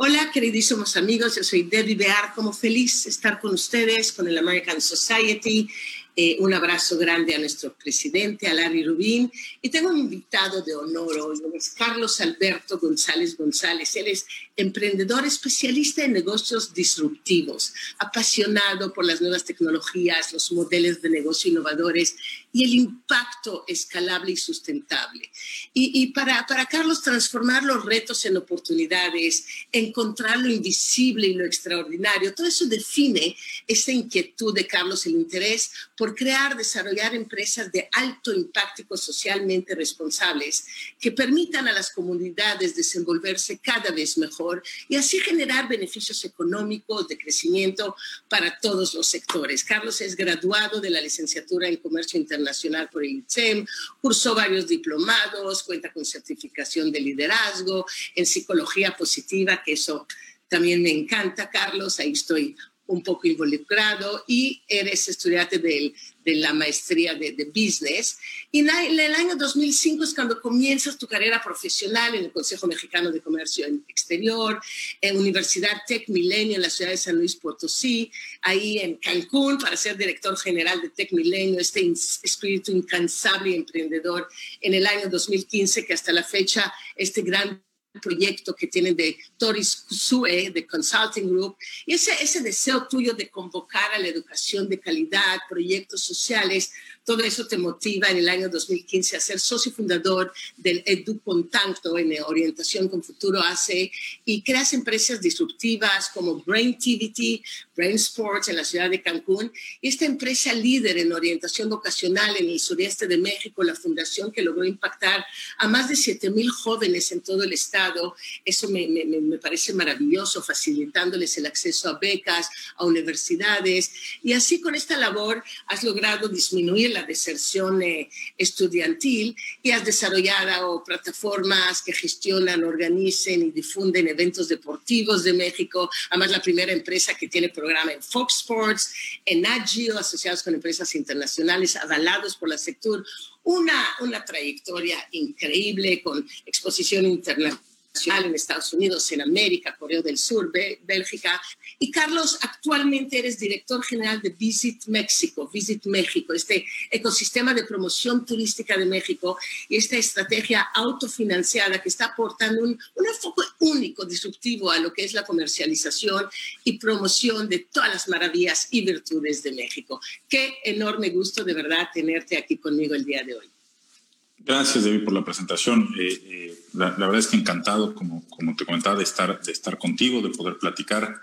Hola, queridísimos amigos, yo soy Debbie Bear, como feliz estar con ustedes, con el American Society eh, un abrazo grande a nuestro presidente, a Larry Rubín. Y tengo un invitado de honor hoy, es Carlos Alberto González González. Él es emprendedor especialista en negocios disruptivos, apasionado por las nuevas tecnologías, los modelos de negocio innovadores y el impacto escalable y sustentable. Y, y para, para Carlos, transformar los retos en oportunidades, encontrar lo invisible y lo extraordinario, todo eso define esta inquietud de Carlos, el interés por crear, desarrollar empresas de alto impacto socialmente responsables que permitan a las comunidades desenvolverse cada vez mejor y así generar beneficios económicos de crecimiento para todos los sectores. Carlos es graduado de la licenciatura en Comercio Internacional por el ITSEM, cursó varios diplomados, cuenta con certificación de liderazgo en psicología positiva, que eso también me encanta, Carlos, ahí estoy un poco involucrado y eres estudiante de, la maestría de, de, Business. Y en el año 2005 es cuando comienzas tu carrera profesional en el Consejo Mexicano de Comercio Exterior, en Universidad Tech Milenio en la ciudad de San Luis Potosí, ahí en Cancún para ser director general de Tech Milenio, este espíritu incansable y emprendedor en el año 2015 que hasta la fecha este gran proyecto que tienen de Toris Sue, de Consulting Group, y ese, ese deseo tuyo de convocar a la educación de calidad, proyectos sociales, todo eso te motiva en el año 2015 a ser socio fundador del Edu Contacto en Orientación con Futuro AC y creas empresas disruptivas como Braintivity, Brain Sports en la ciudad de Cancún. Y esta empresa líder en orientación vocacional en el sureste de México, la fundación que logró impactar a más de 7 mil jóvenes en todo el estado. Eso me, me, me parece maravilloso, facilitándoles el acceso a becas, a universidades. Y así con esta labor has logrado disminuir la la deserción eh, estudiantil y has desarrollado plataformas que gestionan, organicen y difunden eventos deportivos de México. Además, la primera empresa que tiene programa en Fox Sports, en Agio, asociados con empresas internacionales avalados por la sector. Una, una trayectoria increíble con exposición internacional en Estados Unidos, en América, Corea del Sur, Bélgica. Y Carlos, actualmente eres director general de Visit México, Visit México, este ecosistema de promoción turística de México y esta estrategia autofinanciada que está aportando un, un enfoque único, disruptivo a lo que es la comercialización y promoción de todas las maravillas y virtudes de México. Qué enorme gusto de verdad tenerte aquí conmigo el día de hoy. Gracias, David, por la presentación. Eh, eh, la, la, verdad es que encantado, como, como te comentaba, de estar, de estar contigo, de poder platicar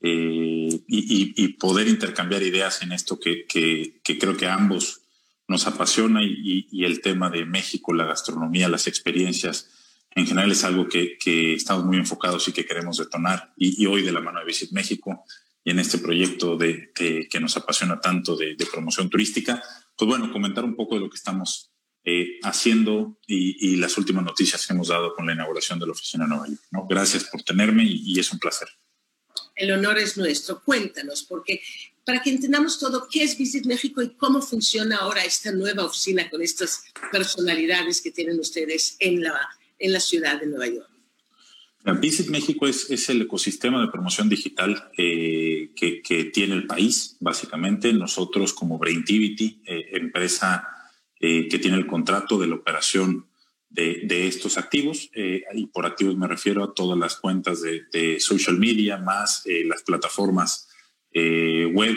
eh, y, y, y, poder intercambiar ideas en esto que, que, que creo que a ambos nos apasiona y, y, el tema de México, la gastronomía, las experiencias, en general es algo que, que estamos muy enfocados y que queremos detonar. Y, hoy de la mano de Visit México y en este proyecto de, que, que nos apasiona tanto de, de promoción turística, pues bueno, comentar un poco de lo que estamos eh, haciendo y, y, las últimas noticias que hemos dado con la inauguración de la oficina en Nueva York. ¿no? Gracias por tenerme y, y, es un placer. El honor es nuestro. Cuéntanos, porque para que entendamos todo, ¿qué es Visit México y cómo funciona ahora esta nueva oficina con estas personalidades que tienen ustedes en la, en la ciudad de Nueva York? Visit México es, es, el ecosistema de promoción digital eh, que, que, tiene el país, básicamente. Nosotros como Braintivity, eh, empresa eh, que tiene el contrato de la operación de, estos activos. Eh, y por activos me refiero a todas las cuentas de, social media, más eh, las plataformas web.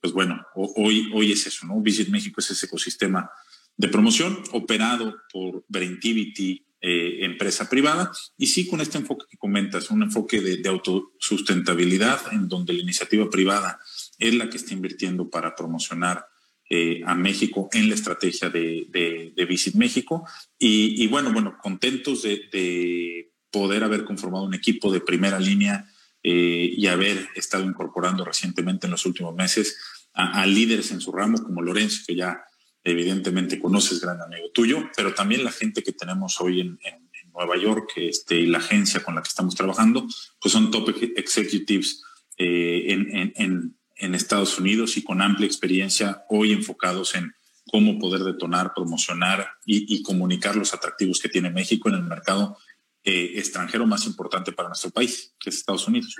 Pues bueno, hoy, hoy es eso, ¿no? Visit México es ese ecosistema de promoción operado por Braintivity, eh, empresa privada, y sí con este enfoque que comentas, un enfoque de, de autosustentabilidad en donde la iniciativa privada es la que está invirtiendo para promocionar eh, a México en la estrategia de, de, de Visit México. Y, y, bueno, bueno, contentos de, de, poder haber conformado un equipo de primera línea eh, y haber estado incorporando recientemente en los últimos meses a, a, líderes en su ramo como Lorenzo, que ya evidentemente conoces, gran amigo tuyo, pero también la gente que tenemos hoy en, en, en Nueva York, este, y la agencia con la que estamos trabajando, pues son top executives eh, en, en, en Estados Unidos y con amplia experiencia hoy enfocados en cómo poder detonar, promocionar y, y, comunicar los atractivos que tiene México en el mercado eh, extranjero más importante para nuestro país, que es Estados Unidos.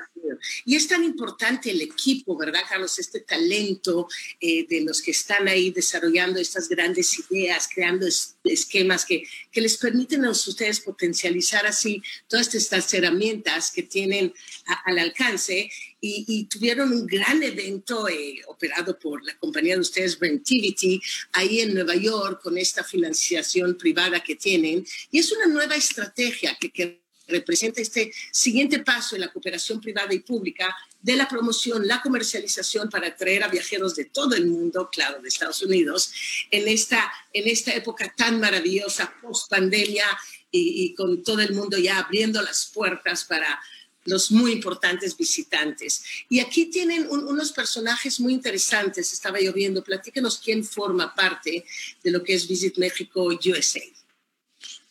Y es tan importante el equipo, ¿verdad, Carlos? Este talento eh, de los que están ahí desarrollando estas grandes ideas, creando esquemas que, que les permiten a ustedes potencializar así todas estas herramientas que tienen al alcance y, tuvieron un gran evento eh, operado por la compañía de ustedes, Rentivity, ahí en Nueva York con esta financiación privada que tienen. Y es una nueva estrategia que, que representa este siguiente paso en la cooperación privada y pública de la promoción, la comercialización para atraer a viajeros de todo el mundo, claro, de Estados Unidos, en esta, en esta época tan maravillosa, post pandemia y, y con todo el mundo ya abriendo las puertas para los muy importantes visitantes. Y aquí tienen unos personajes muy interesantes, estaba yo viendo, platíquenos quién forma parte de lo que es Visit México USA.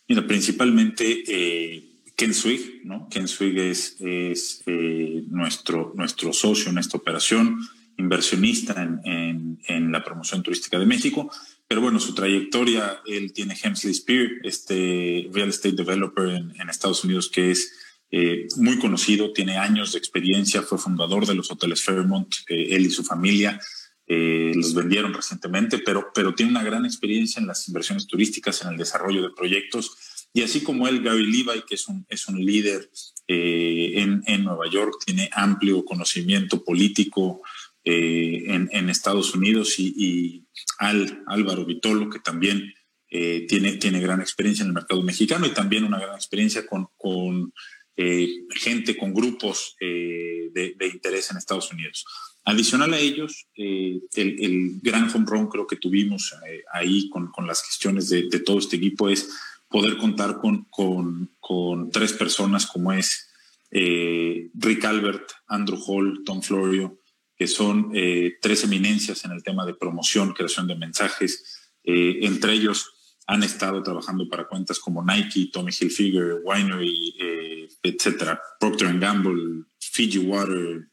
Mira, principalmente eh, Ken Swig, ¿no? Ken Swig es, es eh, nuestro, nuestro socio en esta operación, inversionista en, en, la promoción turística de México, pero bueno, su trayectoria, él tiene Hemsley Spear, este real estate developer en, en Estados Unidos que es eh, muy conocido, tiene años de experiencia, fue fundador de los hoteles Fairmont, eh, él y su familia. Eh, los vendieron recientemente, pero, pero tiene una gran experiencia en las inversiones turísticas, en el desarrollo de proyectos. Y así como él, Gary Levi, que es un, es un líder en, en, Nueva York, tiene amplio conocimiento político en, Estados Unidos, y, y, Al, Álvaro Vitolo, que también tiene, tiene gran experiencia en el mercado mexicano y también una gran experiencia con eh, gente con grupos eh, de, interés en Estados Unidos. Adicional a ellos, eh, el, gran home run creo que tuvimos ahí con, con, las gestiones de, todo este equipo es poder contar con, con, con tres personas como es Rick Albert, Andrew Hall, Tom Florio, que son tres eminencias en el tema de promoción, creación de mensajes, entre ellos han estado trabajando para cuentas como Nike, Tommy Hilfiger, Winery, eh, etcétera, Procter Gamble, Fiji Water.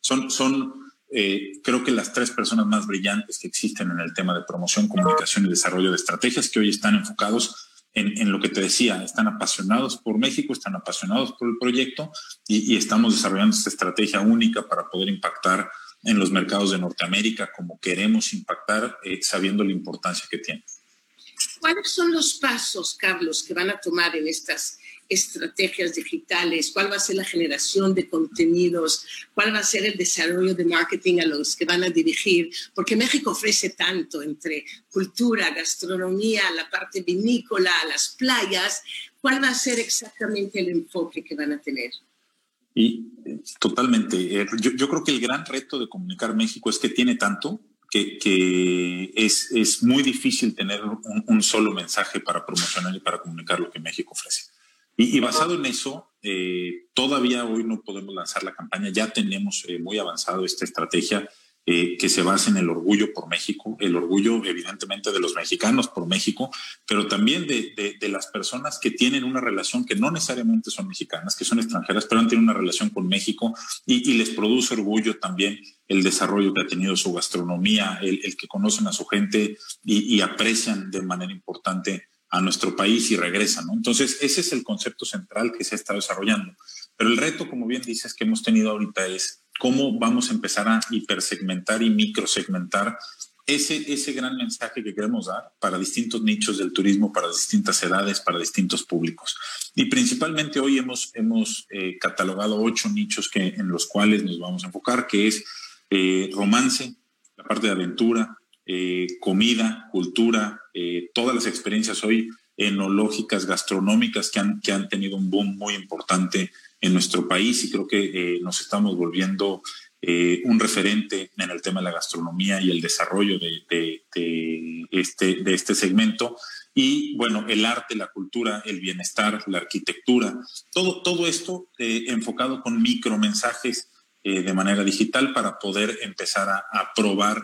Son, son eh, creo que las tres personas más brillantes que existen en el tema de promoción, comunicación y desarrollo de estrategias que hoy están enfocados en, en lo que te decía, están apasionados por México, están apasionados por el proyecto y, y estamos desarrollando esta estrategia única para poder impactar en los mercados de Norteamérica como queremos impactar, eh, sabiendo la importancia que tiene. ¿Cuáles son los pasos, Carlos, que van a tomar en estas estrategias digitales? ¿Cuál va a ser la generación de contenidos? ¿Cuál va a ser el desarrollo de marketing a los que van a dirigir? Porque México ofrece tanto entre cultura, gastronomía, la parte vinícola, las playas. ¿Cuál va a ser exactamente el enfoque que van a tener? Y totalmente. Eh, yo, creo que el gran reto de comunicar México es que tiene tanto que, es, muy difícil tener un, solo mensaje para promocionar y para comunicar lo que México ofrece. Y, basado en eso, eh, todavía hoy no podemos lanzar la campaña, ya tenemos eh, muy avanzado esta estrategia eh, que se basa en el orgullo por México, el orgullo evidentemente de los mexicanos por México, pero también de, las personas que tienen una relación que no necesariamente son mexicanas, que son extranjeras, pero han tenido una relación con México y, les produce orgullo también el desarrollo que ha tenido su gastronomía, el, el que conocen a su gente y, aprecian de manera importante a nuestro país y regresan. ¿no? Entonces, ese es el concepto central que se ha estado desarrollando. Pero el reto, como bien dices, que hemos tenido ahorita es cómo vamos a empezar a hipersegmentar y microsegmentar ese, ese gran mensaje que queremos dar para distintos nichos del turismo, para distintas edades, para distintos públicos. Y principalmente hoy hemos, hemos eh, catalogado ocho nichos que, en los cuales nos vamos a enfocar, que es eh, romance, la parte de aventura, eh, comida, cultura, todas las experiencias hoy enológicas, gastronómicas que han, que han tenido un boom muy importante en nuestro país y creo que eh, nos estamos volviendo eh, un referente en el tema de la gastronomía y el desarrollo de, de, este, de este segmento. Y bueno, el arte, la cultura, el bienestar, la arquitectura, todo, todo esto eh, enfocado con micromensajes de manera digital para poder empezar a, a probar,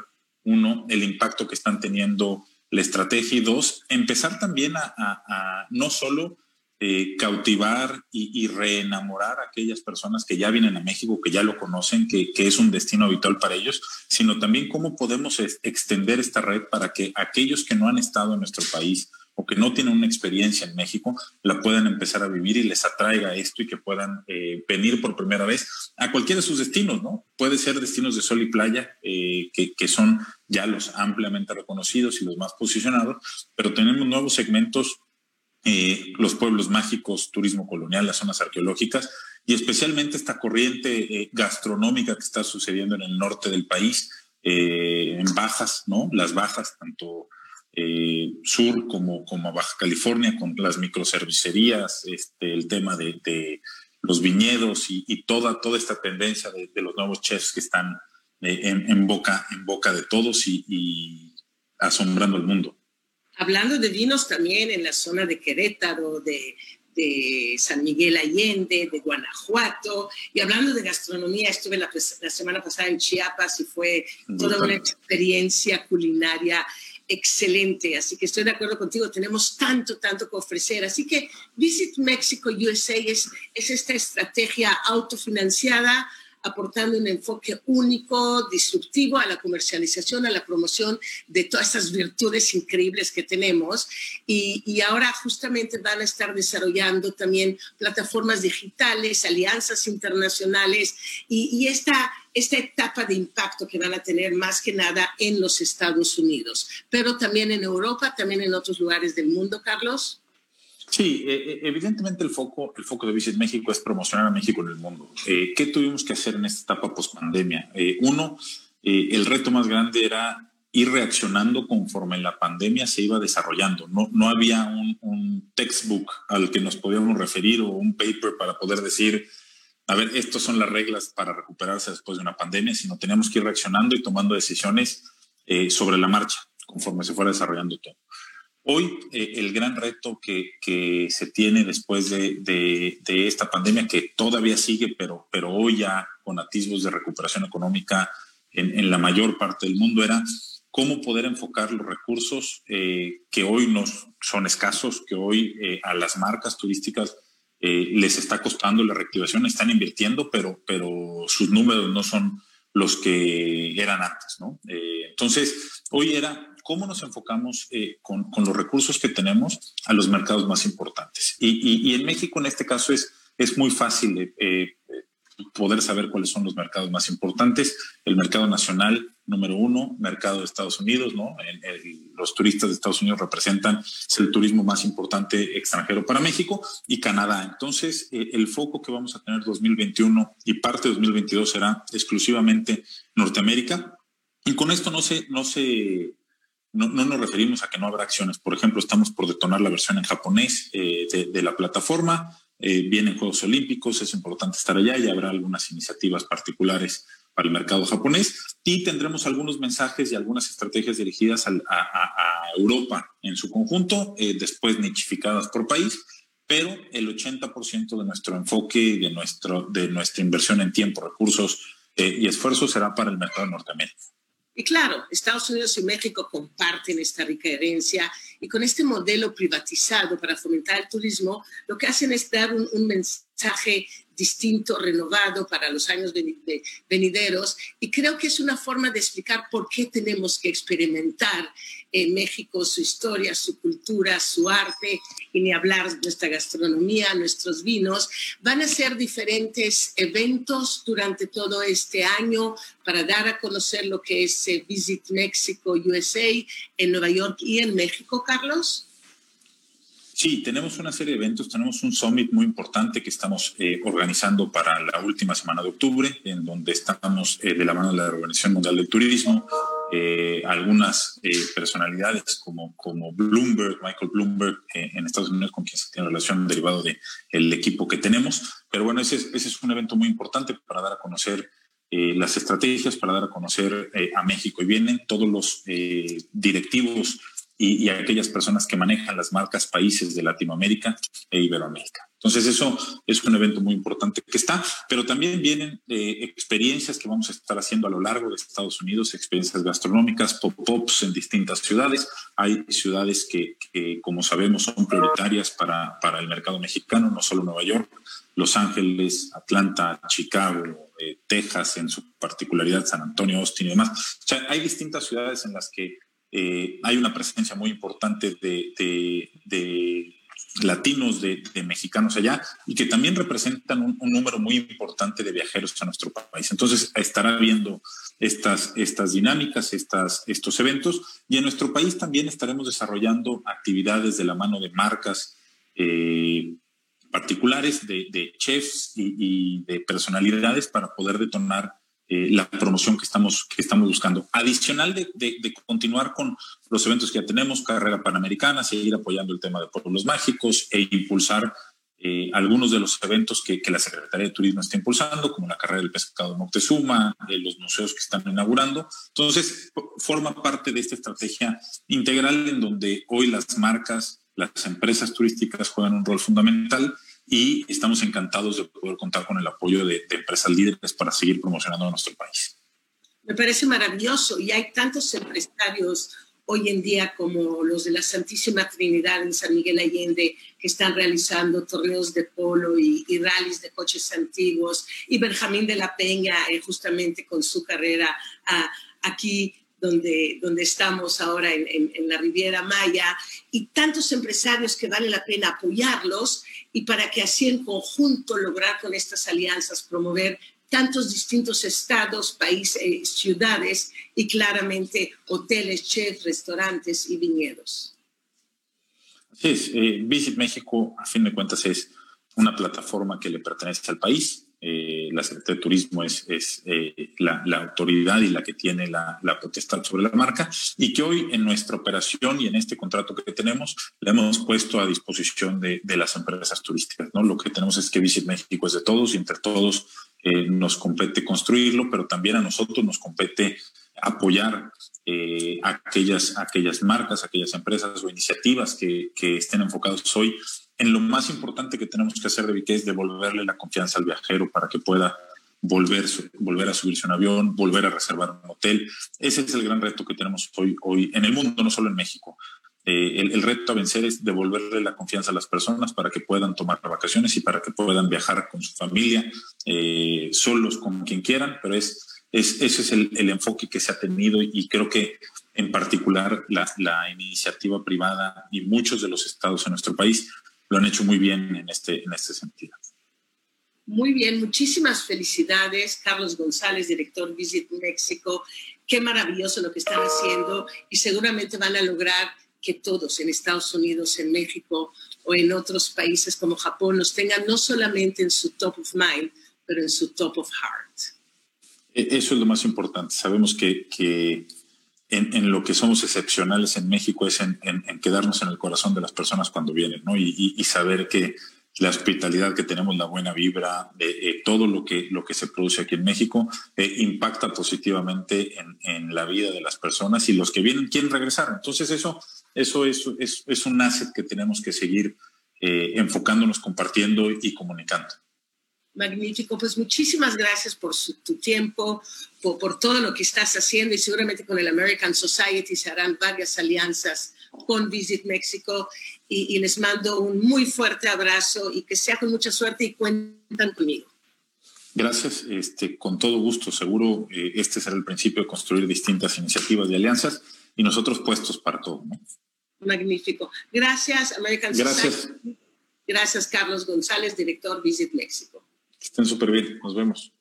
uno, el impacto que están teniendo la estrategia y dos, empezar también a, no solo eh, cautivar y, reenamorar a aquellas personas que ya vienen a México, que ya lo conocen, que, es un destino habitual para ellos, sino también cómo podemos extender esta red para que aquellos que no han estado en nuestro país o que no tienen una experiencia en México la puedan empezar a vivir y les atraiga esto y que puedan eh, venir por primera vez a cualquiera de sus destinos, ¿no? Puede ser destinos de sol y playa, eh, que, que son ya los ampliamente reconocidos y los más posicionados, pero tenemos nuevos segmentos eh, los pueblos mágicos, turismo colonial, las zonas arqueológicas y especialmente esta corriente eh, gastronómica que está sucediendo en el norte del país, eh, en bajas, ¿no? Las bajas, tanto sur como, como Baja California, con las microservicerías, este, el tema de, los viñedos y, toda, toda esta tendencia de, los nuevos chefs que están en, boca, en boca de todos y asombrando el mundo. Hablando de vinos también en la zona de Querétaro, de, San Miguel Allende, de Guanajuato, y hablando de gastronomía, estuve la, semana pasada en Chiapas y fue toda una experiencia culinaria excelente, así que estoy de acuerdo contigo, tenemos tanto, tanto que ofrecer. Así que Visit Mexico USA es, es esta estrategia autofinanciada aportando un enfoque único, disruptivo a la comercialización, a la promoción de todas estas virtudes increíbles que tenemos. Y, ahora justamente van a estar desarrollando también plataformas digitales, alianzas internacionales y, esta, esta etapa de impacto que van a tener más que nada en los Estados Unidos, pero también en Europa, también en otros lugares del mundo, Carlos. Sí, eh, eh, evidentemente el foco, el foco de Visit México es promocionar a México en el mundo. Eh, ¿Qué tuvimos que hacer en esta etapa post pandemia? uno, el reto más grande era ir reaccionando conforme la pandemia se iba desarrollando. No, no había un, textbook al que nos podíamos referir o un paper para poder decir, a ver, estas son las reglas para recuperarse después de una pandemia, sino teníamos que ir reaccionando y tomando decisiones sobre la marcha conforme se fuera desarrollando todo. Hoy eh, el gran reto que, se tiene después de, esta pandemia, que todavía sigue, pero, pero hoy ya con atisbos de recuperación económica en, la mayor parte del mundo, era cómo poder enfocar los recursos eh, que hoy nos son escasos, que hoy eh, a las marcas turísticas les está costando la reactivación, están invirtiendo, pero, pero sus números no son los que eran antes. ¿no? entonces, hoy era cómo nos enfocamos eh, con, los recursos que tenemos a los mercados más importantes. Y, en México, en este caso, es, es muy fácil eh, eh, poder saber cuáles son los mercados más importantes. El mercado nacional, número uno, mercado de Estados Unidos, ¿no? los turistas de Estados Unidos representan el turismo más importante extranjero para México y Canadá. Entonces, el foco que vamos a tener 2021 y parte de 2022 será exclusivamente Norteamérica. Y con esto no se, no se no, nos referimos a que no habrá acciones. Por ejemplo, estamos por detonar la versión en japonés eh, de, la plataforma. Eh, vienen Juegos Olímpicos, es importante estar allá y habrá algunas iniciativas particulares para el mercado japonés y tendremos algunos mensajes y algunas estrategias dirigidas a, Europa en su conjunto, eh, después nichificadas por país, pero el 80% de nuestro enfoque de, nuestro, de nuestra inversión en tiempo, recursos y esfuerzos será para el mercado norteamericano. Y claro, Estados Unidos y México comparten esta rica herencia y con este modelo privatizado para fomentar el turismo, lo que hacen es dar un, un mensaje distinto, renovado para los años venideros. Y creo que es una forma de explicar por qué tenemos que experimentar en México su historia, su cultura, su arte, y ni hablar de nuestra gastronomía, nuestros vinos. Van a ser diferentes eventos durante todo este año para dar a conocer lo que es eh, Visit México USA en Nueva York y en México, Carlos. Sí, tenemos una serie de eventos. Tenemos un summit muy importante que estamos eh, organizando para la última semana de octubre, en donde estamos eh, de la mano de la Organización Mundial del Turismo, eh, algunas personalidades como, como Bloomberg, Michael Bloomberg en Estados Unidos, con quien se tiene relación derivado del el equipo que tenemos. Pero bueno, ese, ese es un evento muy importante para dar a conocer las estrategias para dar a conocer a México y vienen todos los directivos y, aquellas personas que manejan las marcas países de Latinoamérica e Iberoamérica. Entonces eso es un evento muy importante que está, pero también vienen eh, experiencias que vamos a estar haciendo a lo largo de Estados Unidos, experiencias gastronómicas, pop-ups en distintas ciudades. Hay ciudades que, como sabemos, son prioritarias para, para, el mercado mexicano, no solo Nueva York, Los Ángeles, Atlanta, Chicago, eh, Texas, en su particularidad San Antonio, Austin y demás. O sea, hay distintas ciudades en las que hay una presencia muy importante de, latinos, de, mexicanos allá, y que también representan un, número muy importante de viajeros a nuestro país. Entonces, estará viendo estas, estas dinámicas, estos eventos, y en nuestro país también estaremos desarrollando actividades de la mano de marcas particulares, de, chefs y, de personalidades para poder detonar eh, la promoción que estamos, que estamos buscando. Adicional de, continuar con los eventos que ya tenemos, carrera panamericana, seguir apoyando el tema de pueblos mágicos e impulsar eh, algunos de los eventos que, la Secretaría de Turismo está impulsando, como la carrera del pescado de Moctezuma, de los museos que están inaugurando. Entonces, forma parte de esta estrategia integral en donde hoy las marcas las empresas turísticas juegan un rol fundamental y estamos encantados de poder contar con el apoyo de, empresas líderes para seguir promocionando a nuestro país. Me parece maravilloso y hay tantos empresarios hoy en día como los de la Santísima Trinidad en San Miguel Allende, que están realizando torneos de polo y, y rallies de coches antiguos, y Benjamín de la Peña, eh, justamente con su carrera aquí donde, donde estamos ahora en, la Riviera Maya, y tantos empresarios que vale la pena apoyarlos y para que así en conjunto lograr con estas alianzas promover tantos distintos estados, países, eh, ciudades y claramente hoteles, chefs, restaurantes y viñedos. Así es, eh, Visit México, a fin de cuentas, es una plataforma que le pertenece al país eh, la Secretaría de Turismo es, eh, la, autoridad y la que tiene la, potestad sobre la marca y que hoy en nuestra operación y en este contrato que tenemos le hemos puesto a disposición de, las empresas turísticas. ¿no? Lo que tenemos es que Visit México es de todos y entre todos eh, nos compete construirlo, pero también a nosotros nos compete apoyar aquellas, aquellas marcas, aquellas empresas o iniciativas que, estén enfocados hoy en lo más importante que tenemos que hacer, de que es devolverle la confianza al viajero para que pueda volver, volver a subirse un avión, volver a reservar un hotel. Ese es el gran reto que tenemos hoy, hoy en el mundo, no solo en México. Eh, el, reto a vencer es devolverle la confianza a las personas para que puedan tomar vacaciones y para que puedan viajar con su familia, eh, solos, con quien quieran, pero es, es, ese es el, el, enfoque que se ha tenido y creo que en particular la, la iniciativa privada y muchos de los estados en nuestro país lo han hecho muy bien en este, en este sentido. Muy bien, muchísimas felicidades, Carlos González, director Visit México. Qué maravilloso lo que están haciendo y seguramente van a lograr que todos en Estados Unidos, en México o en otros países como Japón los tengan no solamente en su top of mind, pero en su top of heart. E, eso es lo más importante. Sabemos que, que en, lo que somos excepcionales en México es en, quedarnos en el corazón de las personas cuando vienen, ¿no? Y, saber que la hospitalidad que tenemos, la buena vibra, de todo lo que, lo que se produce aquí en México, eh, impacta positivamente en, la vida de las personas y los que vienen quieren regresar. Entonces eso, eso es, es, un asset que tenemos que seguir eh, enfocándonos, compartiendo y comunicando. Magnífico, pues muchísimas gracias por tu tiempo, por, todo lo que estás haciendo y seguramente con el American Society se harán varias alianzas con Visit México y, les mando un muy fuerte abrazo y que sea con mucha suerte y cuentan conmigo. Gracias, este, con todo gusto. Seguro eh, este será el principio de construir distintas iniciativas y alianzas y nosotros puestos para todo. Magnífico. Gracias, American Society. Gracias, Carlos González, director Visit México. Estén súper bien. Nos vemos.